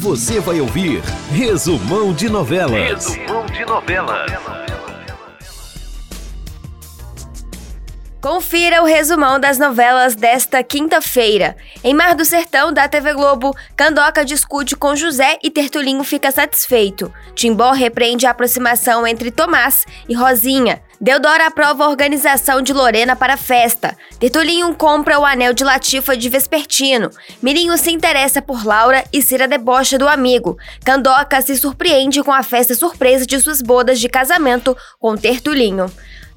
Você vai ouvir Resumão de Novelas. Resumão de Novelas. Confira o resumão das novelas desta quinta-feira. Em Mar do Sertão, da TV Globo, Candoca discute com José e Tertulinho fica satisfeito. Timbó repreende a aproximação entre Tomás e Rosinha. Deodora aprova a organização de Lorena para a festa. Tertulinho compra o anel de Latifa de Vespertino. Mirinho se interessa por Laura e Cira debocha do amigo. Candoca se surpreende com a festa surpresa de suas bodas de casamento com Tertulinho.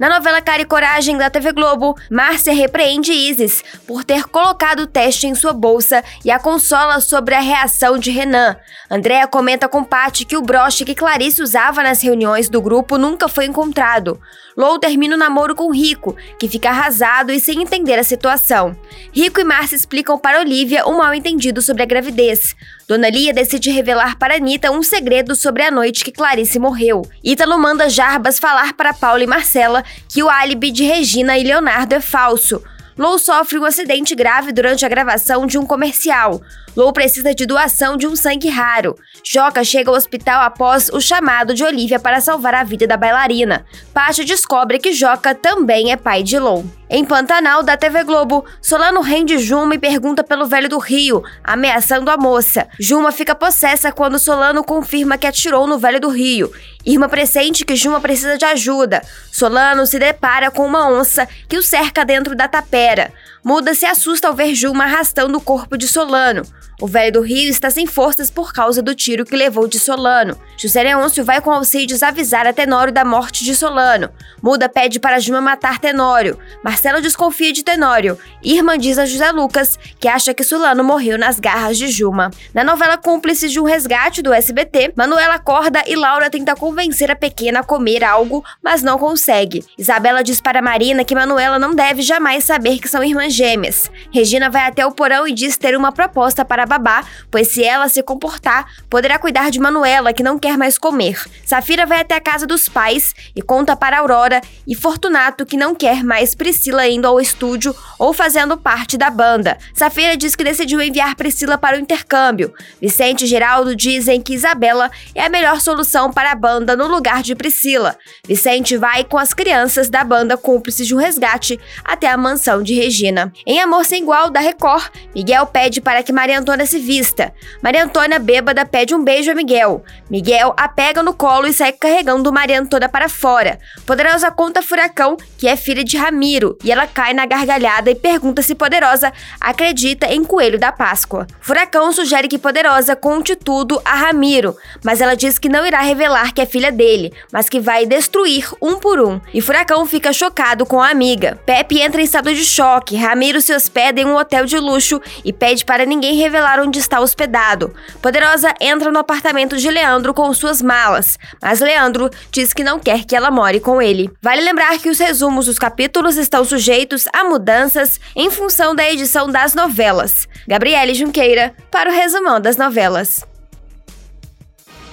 Na novela Cara e Coragem da TV Globo, Márcia repreende Isis por ter colocado o teste em sua bolsa e a consola sobre a reação de Renan. Andréa comenta com Paty que o broche que Clarice usava nas reuniões do grupo nunca foi encontrado. Lou termina o namoro com Rico, que fica arrasado e sem entender a situação. Rico e Márcia explicam para Olivia um mal-entendido sobre a gravidez. Dona Lia decide revelar para Anitta um segredo sobre a noite que Clarice morreu. Ítalo manda Jarbas falar para Paula e Marcela que o álibi de Regina e Leonardo é falso. Lou sofre um acidente grave durante a gravação de um comercial. Lou precisa de doação de um sangue raro. Joca chega ao hospital após o chamado de Olivia para salvar a vida da bailarina. Pacho descobre que Joca também é pai de Lou. Em Pantanal, da TV Globo, Solano rende Juma e pergunta pelo velho do Rio, ameaçando a moça. Juma fica possessa quando Solano confirma que atirou no velho do Rio. Irma pressente que Juma precisa de ajuda. Solano se depara com uma onça que o cerca dentro da tapera. Muda se assusta ao ver Juma arrastando o corpo de Solano. O velho do Rio está sem forças por causa do tiro que levou de Solano. José Leôncio vai com Alcides avisar a Tenório da morte de Solano. Muda pede para Juma matar Tenório. Marcelo desconfia de Tenório. Irmã diz a José Lucas que acha que Solano morreu nas garras de Juma. Na novela Cúmplices de um Resgate do SBT, Manuela acorda e Laura tenta convencer a pequena a comer algo, mas não consegue. Isabela diz para Marina que Manuela não deve jamais saber que são irmãs gêmeas. Regina vai até o porão e diz ter uma proposta para babá, pois se ela se comportar, poderá cuidar de Manuela, que não quer mais comer. Safira vai até a casa dos pais e conta para Aurora e Fortunato que não quer mais Priscila indo ao estúdio ou fazendo parte da banda. Safira diz que decidiu enviar Priscila para o intercâmbio. Vicente e Geraldo dizem que Isabela é a melhor solução para a banda no lugar de Priscila. Vicente vai com as crianças da banda cúmplices de um resgate até a mansão de Regina. Em Amor Sem Igual, da Record, Miguel pede para que Maria Antônia se vista. Maria Antônia, bêbada, pede um beijo a Miguel. Miguel a pega no colo e sai carregando Maria Antônia para fora. Poderosa conta Furacão, que é filha de Ramiro, e ela cai na gargalhada e pergunta se Poderosa acredita em Coelho da Páscoa. Furacão sugere que Poderosa conte tudo a Ramiro, mas ela diz que não irá revelar que é filha dele, mas que vai destruir um por um. E Furacão fica chocado com a amiga. Pepe entra em estado de choque. Ramiro se hospeda em um hotel de luxo e pede para ninguém revelar onde está hospedado. Poderosa entra no apartamento de Leandro com suas malas, mas Leandro diz que não quer que ela more com ele. Vale lembrar que os resumos dos capítulos estão sujeitos a mudanças em função da edição das novelas. Gabriele Junqueira para o resumão das novelas.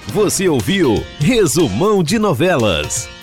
Você ouviu Resumão de Novelas.